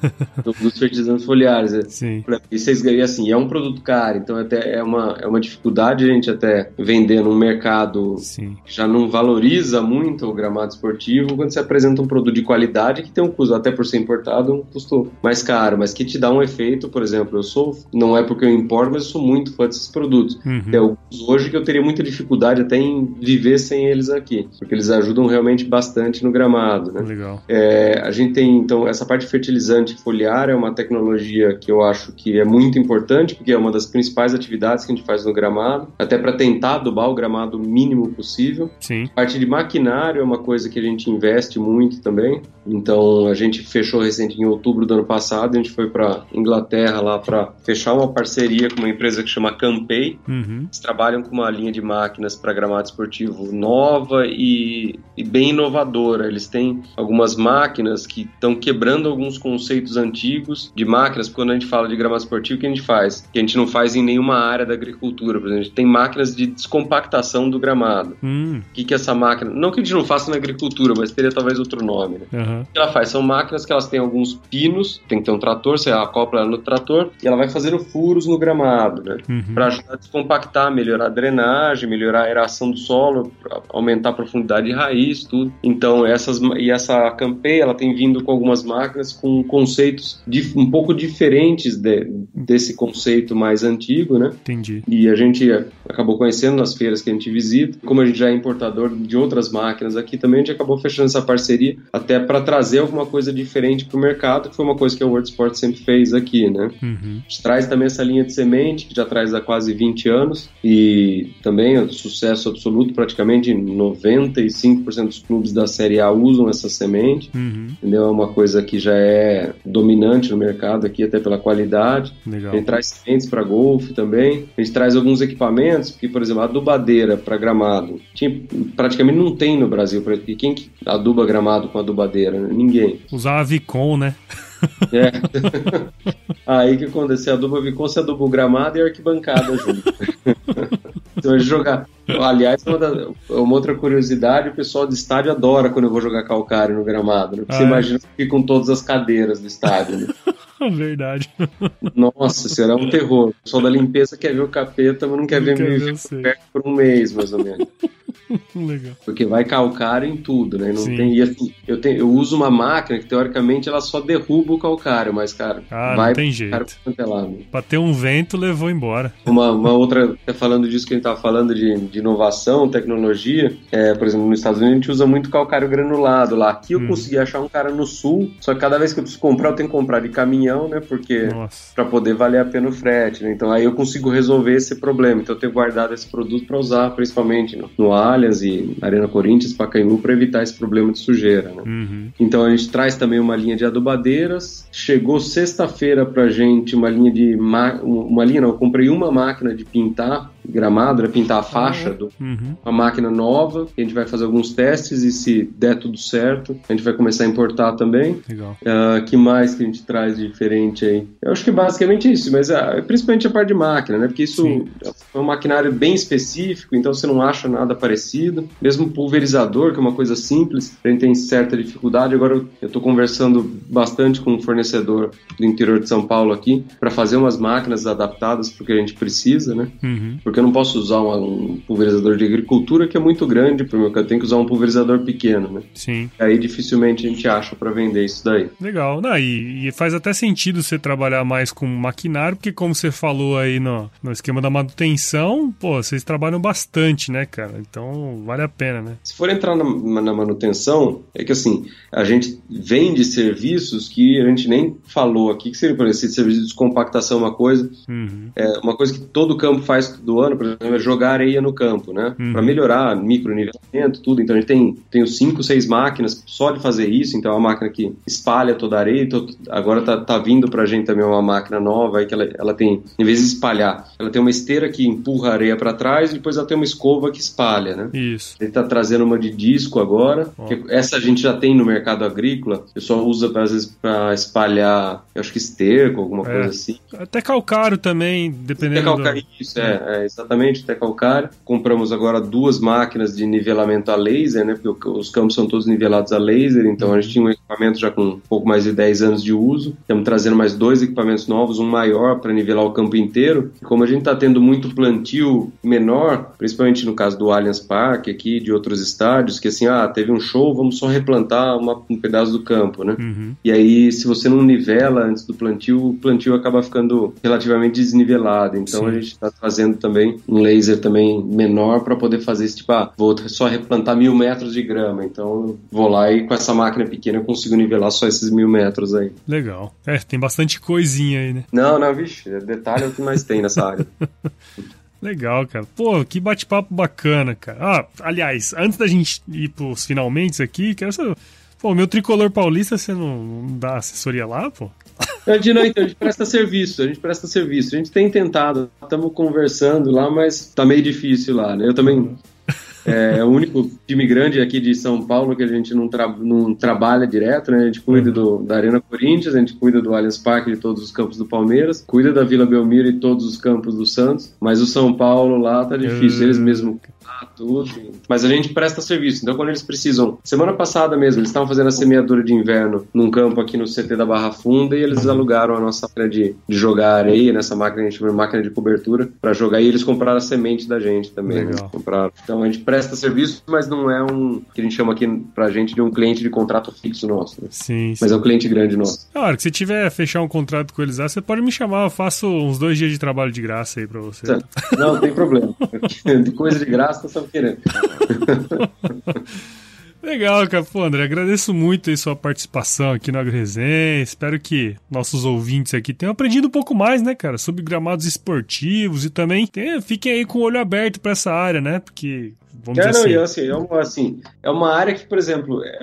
Speaker 2: do dos fertilizantes foliares.
Speaker 1: Sim.
Speaker 2: E vocês ganham assim, é um produto caro, então até é uma, é uma dificuldade a gente até vender num mercado
Speaker 1: Sim.
Speaker 2: que já não valoriza muito o gramado esportivo, quando você apresenta um produto de qualidade que tem um custo, até por ser importado, um custo mais caro, mas que te dá um efeito, por exemplo, eu sou, não é porque eu importo, mas eu sou muito fã desses produtos. Uhum. É hoje que eu teria muita dificuldade até em viver sem eles aqui, porque eles ajudam realmente bastante no gramado, né?
Speaker 1: Legal.
Speaker 2: É, a gente tem, então, essa parte fertilizante foliar é uma tecnologia que eu acho que é muito importante, porque é uma das principais atividades que a gente faz no gramado, até para tentar adubar o gramado o mínimo possível.
Speaker 1: Sim.
Speaker 2: A parte de maquinário é uma coisa que a gente investe muito também. Então, a gente fechou recente em outubro do ano passado, a gente foi para Inglaterra lá para fechar uma parceria com uma empresa que chama Campei. Uhum. Eles trabalham com uma linha de máquinas para gramado esportivo nova e, e bem inovadora. Eles têm algumas máquinas que estão quebrando alguns conceitos antigos de máquinas. Quando a gente fala de gramado esportivo, o que a gente faz? Que a gente não faz em nenhuma área da agricultura. Por exemplo, a gente tem máquinas de descompactação do gramado.
Speaker 1: Hum.
Speaker 2: O que, que essa máquina? Não que a gente não faça na agricultura, mas teria talvez outro nome. Né?
Speaker 1: Uhum.
Speaker 2: O que ela faz? São máquinas que elas têm alguns pinos, tem que ter um trator, você acopla ela no trator e ela vai fazendo furos no gramado, né?
Speaker 1: Uhum.
Speaker 2: Para ajudar a descompactar, melhorar a drenagem, melhorar a aeração do solo, aumentar a profundidade de raiz, tudo. Então, essas e essa campeia, ela tem vindo com algumas máquinas com conceitos um pouco diferentes de, desse conceito mais antigo, né?
Speaker 1: Entendi.
Speaker 2: E a gente acabou conhecendo nas feiras que a gente visita, como a gente já é importador de outras máquinas aqui também, a gente acabou fechando essa parceria até para trazer alguma coisa diferente para o mercado, que foi uma coisa que a World Sport sempre fez aqui, né?
Speaker 1: Uhum.
Speaker 2: A gente traz também essa linha de semente, que já traz há quase 20 anos, e também um sucesso absoluto, praticamente 95% dos clubes da Série A usam essa semente,
Speaker 1: uhum.
Speaker 2: entendeu? É uma coisa que já é dominante no mercado aqui, até pela qualidade.
Speaker 1: Legal.
Speaker 2: A gente traz sementes para golfe também, a gente traz alguns equipamentos, porque, por exemplo, a adubadeira para gramado, tinha, praticamente não tem no Brasil, e quem que aduba gramado com adubadeira? Ninguém.
Speaker 1: Usar a Vicon, né?
Speaker 2: É. Aí que aconteceu? Aduba Vicon, você aduba o gramado e a arquibancada junto. Você vai jogar. Aliás, uma, da, uma, outra curiosidade, o pessoal do estádio adora quando eu vou jogar calcário no gramado. Né? Porque ah, você é? imagina que com todas as cadeiras do estádio. Né?
Speaker 1: Verdade.
Speaker 2: Nossa, será um terror. O pessoal da limpeza quer ver o capeta, mas não quer não ver me perto por um mês, mais ou menos.
Speaker 1: Legal.
Speaker 2: Porque vai calcário em tudo, né? Não tem, e assim, eu, tenho, eu uso uma máquina que teoricamente ela só derruba o calcário, mas, cara,
Speaker 1: ah,
Speaker 2: vai
Speaker 1: não tem jeito.
Speaker 2: Lado.
Speaker 1: Pra ter um vento, levou embora.
Speaker 2: Uma, uma outra, falando disso que a gente tava falando de, de inovação, tecnologia, é, por exemplo, nos Estados Unidos a gente usa muito calcário granulado lá. Aqui eu hum. consegui achar um cara no sul, só que cada vez que eu preciso comprar, eu tenho que comprar de caminhão, né? Porque pra poder valer a pena o frete, né? Então aí eu consigo resolver esse problema. Então eu tenho guardado esse produto para usar, principalmente no, no Allianz e Arena Corinthians, Pacaembu, para evitar esse problema de sujeira. Né?
Speaker 1: Uhum.
Speaker 2: Então a gente traz também uma linha de adubadeiras. Chegou sexta-feira pra gente uma linha de. Uma linha, não, eu comprei uma máquina de pintar gramado, né, pintar a faixa, do,
Speaker 1: uhum.
Speaker 2: uma máquina nova, a gente vai fazer alguns testes e se der tudo certo, a gente vai começar a importar também.
Speaker 1: Legal.
Speaker 2: Uh, que mais que a gente traz de diferente aí? Eu acho que basicamente isso, mas uh, principalmente a parte de máquina, né? Porque isso Sim. é um maquinário bem específico, então você não acha nada parecido. Mesmo pulverizador, que é uma coisa simples, a gente tem certa dificuldade. Agora eu estou conversando bastante com um fornecedor do interior de São Paulo aqui para fazer umas máquinas adaptadas para o que a gente precisa, né?
Speaker 1: Uhum
Speaker 2: porque eu não posso usar um, pulverizador de agricultura que é muito grande para o meu, eu tenho que usar um pulverizador pequeno, né?
Speaker 1: Sim.
Speaker 2: Aí dificilmente a gente acha para vender isso daí.
Speaker 1: Legal, não, e, e, faz até sentido você trabalhar mais com maquinário, porque como você falou aí no, no esquema da manutenção, pô, vocês trabalham bastante, né, cara? Então vale a pena, né?
Speaker 2: Se for entrar na, na manutenção, é que assim, a gente vende serviços que a gente nem falou aqui, que seria, por exemplo, serviço de descompactação é uma coisa,
Speaker 1: uhum.
Speaker 2: é uma coisa que todo campo faz do ano, por exemplo, é jogar areia no campo, né?
Speaker 1: Uhum.
Speaker 2: Para melhorar micronivelamento, tudo. Então a gente tem, tem os 5, 6 máquinas só de fazer isso. Então é uma máquina que espalha toda a areia. Então, agora tá, tá vindo pra gente também uma máquina nova aí que ela, ela tem, em vez de espalhar, ela tem uma esteira que empurra a areia para trás e depois ela tem uma escova que espalha, né?
Speaker 1: Isso.
Speaker 2: Ele tá trazendo uma de disco agora. essa a gente já tem no mercado agrícola. O pessoal usa às vezes para espalhar, eu acho que esterco, alguma é. coisa assim.
Speaker 1: Até calcário também, dependendo.
Speaker 2: Até calcário, do... isso, é, é, exatamente, até calcário. Compramos agora duas máquinas de nivelamento a laser, né? Porque os campos são todos nivelados a laser, então a gente tinha um equipamento já com um pouco mais de 10 anos de uso. Estamos trazendo mais dois equipamentos novos, um maior para nivelar o campo inteiro. E como a gente está tendo muito plantio menor, principalmente no caso do Allianz Parque aqui, de outros estádios, que assim, ah, teve um show, vamos só replantar uma, um pedaço do campo, né? Uhum. E aí, se você não nivela antes do plantio, o plantio acaba ficando relativamente desnivelado. Então Sim. a gente está fazendo também um laser também menor para poder fazer esse tipo, ah, vou só replantar mil metros de grama. Então vou lá e com essa máquina pequena eu consigo nivelar só esses mil metros aí.
Speaker 1: Legal. É, tem bastante coisinha aí, né?
Speaker 2: Não, não, vixe, detalhe é o que mais tem nessa área.
Speaker 1: Legal, cara. Pô, que bate-papo bacana, cara. Ah, aliás, antes da gente ir pros finalmente aqui, quero saber. Pô, meu tricolor paulista, você não, não dá assessoria lá, pô?
Speaker 2: Não, não, então, a gente presta serviço, a gente presta serviço. A gente tem tentado, estamos conversando lá, mas tá meio difícil lá, né? Eu também é, é o único time grande aqui de São Paulo que a gente não, tra não trabalha direto, né? A gente cuida do, da Arena Corinthians, a gente cuida do Allianz Parque de todos os campos do Palmeiras, cuida da Vila Belmiro e todos os campos do Santos, mas o São Paulo lá tá difícil, eles mesmos tudo. Mas a gente presta serviço. Então, quando eles precisam. Semana passada mesmo, eles estavam fazendo a semeadura de inverno num campo aqui no CT da Barra Funda e eles alugaram a nossa máquina de, de jogar areia, nessa máquina, a gente chama de máquina de cobertura, para jogar. E eles compraram a semente da gente também. Né? Compraram. Então, a gente presta serviço, mas não é um. que a gente chama aqui pra gente de um cliente de contrato fixo nosso. Né?
Speaker 1: Sim, sim.
Speaker 2: Mas é um cliente grande nosso.
Speaker 1: Na hora que você tiver fechar um contrato com eles lá, você pode me chamar, eu faço uns dois dias de trabalho de graça aí pra você.
Speaker 2: Não, não tem problema. de coisa de graça, só querendo.
Speaker 1: Legal, cara. Pô, André, agradeço muito aí sua participação aqui no AgroResenha. Espero que nossos ouvintes aqui tenham aprendido um pouco mais, né, cara, sobre gramados esportivos e também fiquem aí com o olho aberto para essa área, né? Porque Vamos é, dizer
Speaker 2: não, assim. assim, é, uma, assim, é uma área que, por exemplo, é,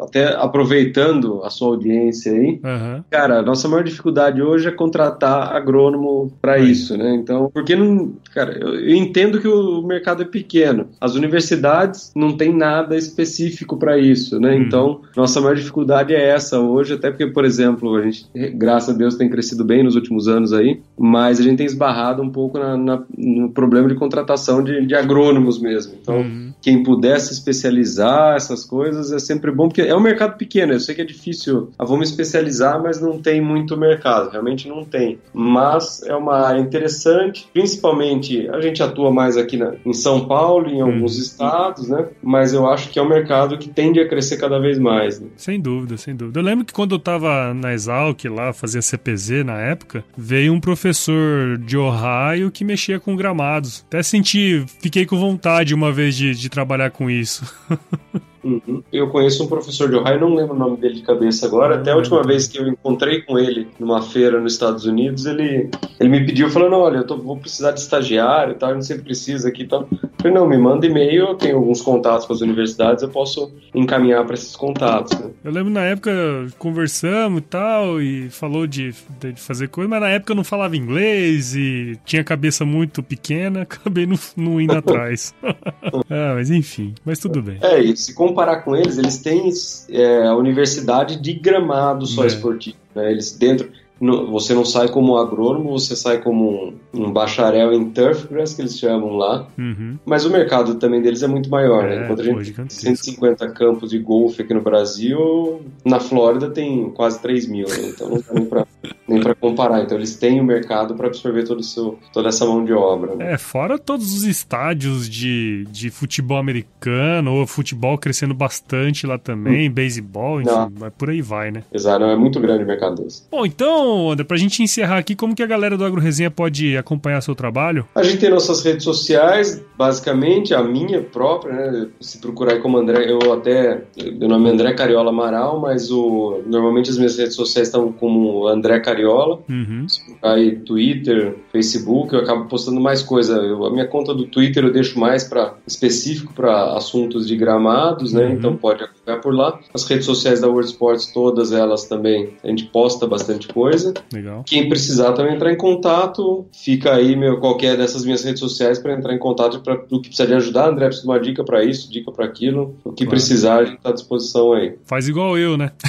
Speaker 2: até aproveitando a sua audiência aí, uhum. cara, a nossa maior dificuldade hoje é contratar agrônomo para isso, né? Então, porque não, cara, eu, eu, entendo que o mercado é pequeno, as universidades não tem nada específico para isso, né? Uhum. Então, nossa maior dificuldade é essa hoje, até porque, por exemplo, a gente, graças a Deus, tem crescido bem nos últimos anos aí, mas a gente tem esbarrado um pouco na, na, no problema de contratação de, de agrônomos mesmo. Então, quem pudesse especializar essas coisas é sempre bom, porque é um mercado pequeno. Eu sei que é difícil, ah, vamos especializar, mas não tem muito mercado, realmente não tem. Mas é uma área interessante, principalmente a gente atua mais aqui na, em São Paulo, em alguns uhum. estados, né? Mas eu acho que é um mercado que tende a crescer cada vez mais. Né?
Speaker 1: Sem dúvida, sem dúvida. Eu lembro que quando eu estava na Exalc lá, fazia CPZ na época, veio um professor de Ohio que mexia com gramados. Até senti, fiquei com vontade uma vez de, de trabalhar com isso.
Speaker 2: Uhum. Eu conheço um professor de Ohio, não lembro o nome dele de cabeça agora. Até a última vez que eu encontrei com ele numa feira nos Estados Unidos, ele, ele me pediu, falando: Olha, eu tô, vou precisar de estagiário e tal, não sei se precisa aqui e tal. Eu falei: Não, me manda e-mail, eu tenho alguns contatos com as universidades, eu posso encaminhar para esses contatos. Né?
Speaker 1: Eu lembro na época conversamos e tal, e falou de, de fazer coisa, mas na época eu não falava inglês e tinha cabeça muito pequena, acabei não, não indo atrás. ah, mas enfim, mas tudo bem.
Speaker 2: É, e se comparar com eles, eles têm é, a universidade de gramado só é. esportivo. Né? Eles dentro você não sai como agrônomo, você sai como um, um bacharel em turfgrass, que eles chamam lá. Uhum. Mas o mercado também deles é muito maior, né? é, né? Enquanto a gente tem 150 campos de golfe aqui no Brasil, na Flórida tem quase 3 mil, né? Então não dá nem pra, nem pra comparar. Então eles têm o mercado para absorver todo seu, toda essa mão de obra.
Speaker 1: Né? É, fora todos os estádios de, de futebol americano, ou futebol crescendo bastante lá também, hum. beisebol, enfim, não. por aí vai, né?
Speaker 2: Exato, é muito grande o mercado desse.
Speaker 1: Bom, então então, André, pra gente encerrar aqui, como que a galera do Agro Resenha pode acompanhar seu trabalho?
Speaker 2: A gente tem nossas redes sociais, basicamente, a minha própria, né? Se procurar aí como André, eu até. Meu nome é André Cariola Amaral, mas o, normalmente as minhas redes sociais estão como André Cariola. Uhum. Aí, Twitter, Facebook, eu acabo postando mais coisa. Eu, a minha conta do Twitter eu deixo mais para específico para assuntos de gramados, né? Uhum. Então pode acompanhar por lá. As redes sociais da World Sports, todas elas também, a gente posta bastante coisa.
Speaker 1: Legal.
Speaker 2: Quem precisar também entrar em contato, fica aí meu, qualquer dessas minhas redes sociais para entrar em contato para o que precisa de ajudar. André precisa de uma dica para isso, dica para aquilo. O que claro. precisar, a gente está à disposição aí.
Speaker 1: Faz igual eu, né?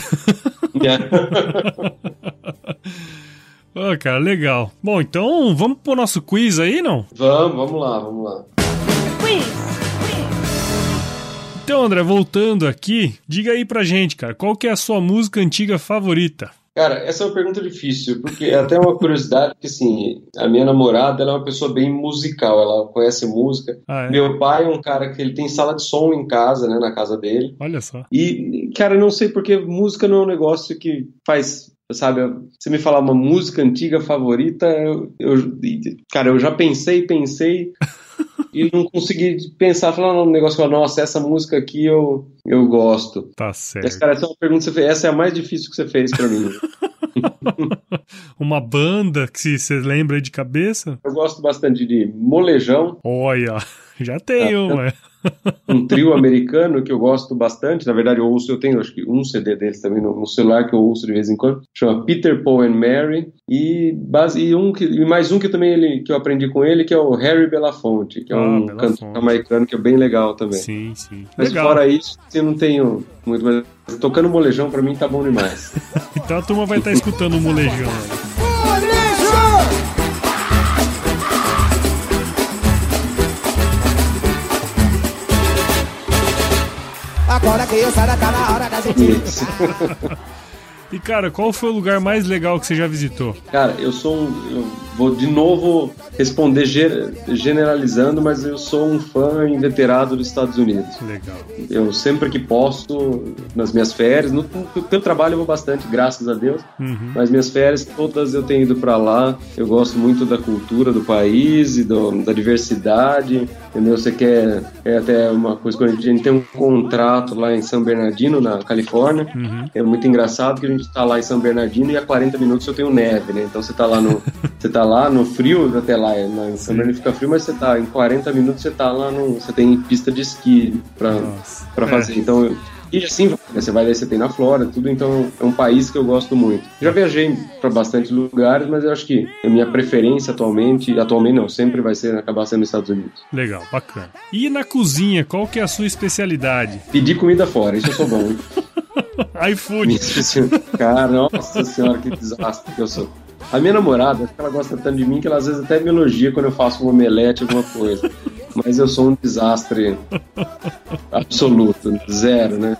Speaker 1: Ô, oh, cara, legal. Bom, então vamos pro nosso quiz aí, não?
Speaker 2: Vamos, vamos lá, vamos lá. Quiz!
Speaker 1: Então, André, voltando aqui, diga aí pra gente, cara, qual que é a sua música antiga favorita?
Speaker 2: Cara, essa é uma pergunta difícil, porque é até uma curiosidade, que assim, a minha namorada ela é uma pessoa bem musical, ela conhece música. Ah, é? Meu pai é um cara que ele tem sala de som em casa, né, na casa dele.
Speaker 1: Olha só.
Speaker 2: E, cara, eu não sei porque música não é um negócio que faz sabe? Você me falar uma música antiga favorita, eu, eu, cara, eu já pensei, pensei, e não consegui pensar, falar um negócio, falar, nossa, essa música aqui eu, eu gosto.
Speaker 1: Tá certo.
Speaker 2: Essa, cara, essa é uma pergunta que você fez, essa é a mais difícil que você fez para mim.
Speaker 1: uma banda que você lembra de cabeça?
Speaker 2: Eu gosto bastante de Molejão.
Speaker 1: Olha, já tenho, uma
Speaker 2: um trio americano que eu gosto bastante. Na verdade, eu ouço, eu tenho acho que um CD deles também no, no celular que eu ouço de vez em quando. Chama Peter Paul and Mary. E, base, e, um que, e mais um que também ele, que eu aprendi com ele, que é o Harry Belafonte, que é ah, um cantor americano que é bem legal também.
Speaker 1: Sim, sim.
Speaker 2: Mas
Speaker 1: legal.
Speaker 2: fora isso, eu não tenho muito mais. Tocando molejão pra mim tá bom demais.
Speaker 1: então a turma vai estar tá escutando o molejão. Agora que eu saio tá na hora da gente. E cara, qual foi o lugar mais legal que você já visitou?
Speaker 2: Cara, eu sou um. Eu vou de novo responder generalizando, mas eu sou um fã inveterado dos Estados Unidos.
Speaker 1: Legal.
Speaker 2: Eu sempre que posso, nas minhas férias, no, no meu trabalho eu vou bastante, graças a Deus, uhum. mas minhas férias todas eu tenho ido para lá. Eu gosto muito da cultura do país e do, da diversidade. Entendeu? Você quer. É até uma coisa que a gente tem um contrato lá em São Bernardino, na Califórnia. Uhum. É muito engraçado que a gente está lá em São Bernardino e a 40 minutos eu tenho neve, né? Então você está lá no. você tá lá no frio, até lá, na, em São Bernardino fica frio, mas você tá em 40 minutos você tá lá no. Você tem pista de esqui para pra fazer. É. Então e assim, você vai daí, você tem na Flórida, tudo, então é um país que eu gosto muito. Já viajei para bastante lugares, mas eu acho que a minha preferência atualmente, atualmente não, sempre vai ser acabar sendo nos Estados Unidos.
Speaker 1: Legal, bacana. E na cozinha, qual que é a sua especialidade?
Speaker 2: Pedir comida fora, isso eu sou bom.
Speaker 1: iFood.
Speaker 2: Cara, nossa senhora, que desastre que eu sou. A minha namorada, ela gosta tanto de mim que ela às vezes até me elogia quando eu faço um omelete, alguma coisa mas eu sou um desastre absoluto, zero, né?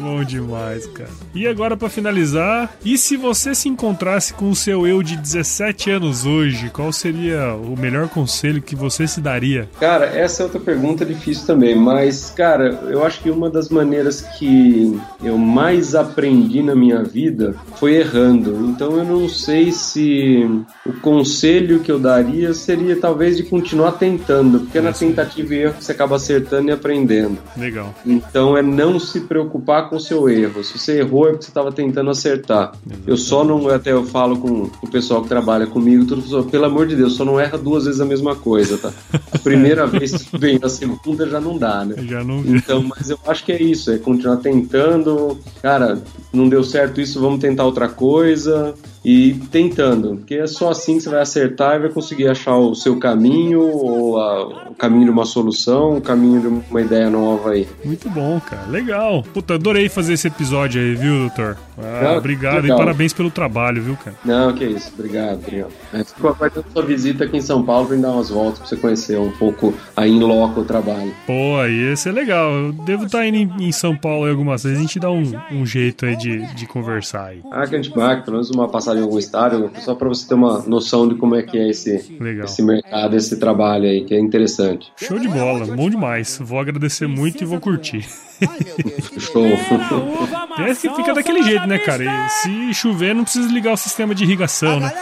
Speaker 1: Bom demais, cara. E agora para finalizar, e se você se encontrasse com o seu eu de 17 anos hoje, qual seria o melhor conselho que você se daria?
Speaker 2: Cara, essa é outra pergunta difícil também, mas cara, eu acho que uma das maneiras que eu mais aprendi na minha vida foi errando. Então eu não sei se o conselho que eu daria seria talvez de continuar tentando, porque na tentativa e erro você acaba acertando e aprendendo.
Speaker 1: Legal.
Speaker 2: Então é não se preocupar com o seu erro. Se você errou é porque você estava tentando acertar. Eu só não, até eu falo com o pessoal que trabalha comigo, tudo pessoal, pelo amor de Deus, só não erra duas vezes a mesma coisa, tá? A primeira vez bem, a segunda já não dá, né?
Speaker 1: Já não.
Speaker 2: Então, mas eu acho que é isso, é continuar tentando. Cara, não deu certo isso, vamos tentar outra coisa e tentando, porque é só assim que você vai acertar e vai conseguir achar o seu caminho, ou a, o caminho de uma solução, o caminho de uma ideia nova aí.
Speaker 1: Muito bom, cara. Legal. Puta, adorei fazer esse episódio aí, viu, doutor? Ah, obrigado legal. e parabéns pelo trabalho, viu, cara?
Speaker 2: Não, que isso. Obrigado, obrigado. É, fico aguardando sua visita aqui em São Paulo pra dar umas voltas pra você conhecer um pouco aí em loco o trabalho.
Speaker 1: Pô, aí ia ser legal. Eu devo estar tá indo em São Paulo algumas vezes, a gente dá um, um jeito aí de, de conversar aí.
Speaker 2: Ah, que a gente marca, pelo menos uma passagem passar em algum estádio, só para você ter uma noção de como é que é esse, esse mercado, esse trabalho aí, que é interessante.
Speaker 1: Show de bola, bom demais. Vou agradecer muito e vou curtir.
Speaker 2: Show.
Speaker 1: É que fica daquele jeito, né, cara? E se chover, não precisa ligar o sistema de irrigação, né?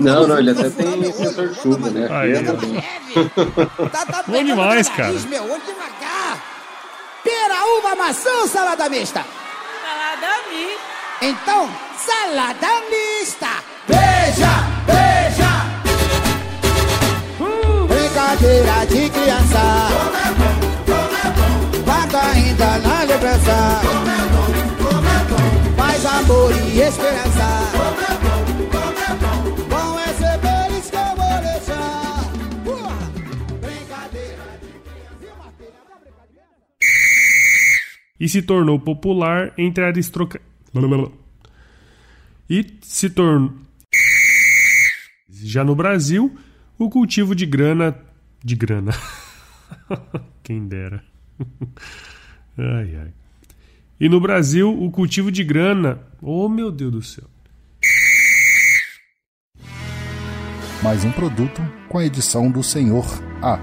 Speaker 2: Não, não, ele até tem sensor de chuva, né?
Speaker 1: Aí, é... Bom demais, cara.
Speaker 3: Pera, uva, maçã, salada mista? Salada mista. Então, salada mista. Beija, beija. Uh. Brincadeira de criança. Como é bom, como é bom. Guarda ainda na lembrança. Como é bom, como é bom. Paz, amor e esperança. Como é bom, como é bom. Bom é ser feliz que eu vou deixar. Brincadeira
Speaker 1: de criança. E se tornou popular entre aristocracia e se tornou. Já no Brasil, o cultivo de grana. De grana. Quem dera. ai, ai. E no Brasil, o cultivo de grana. Oh, meu Deus do céu.
Speaker 4: Mais um produto com a edição do Senhor A.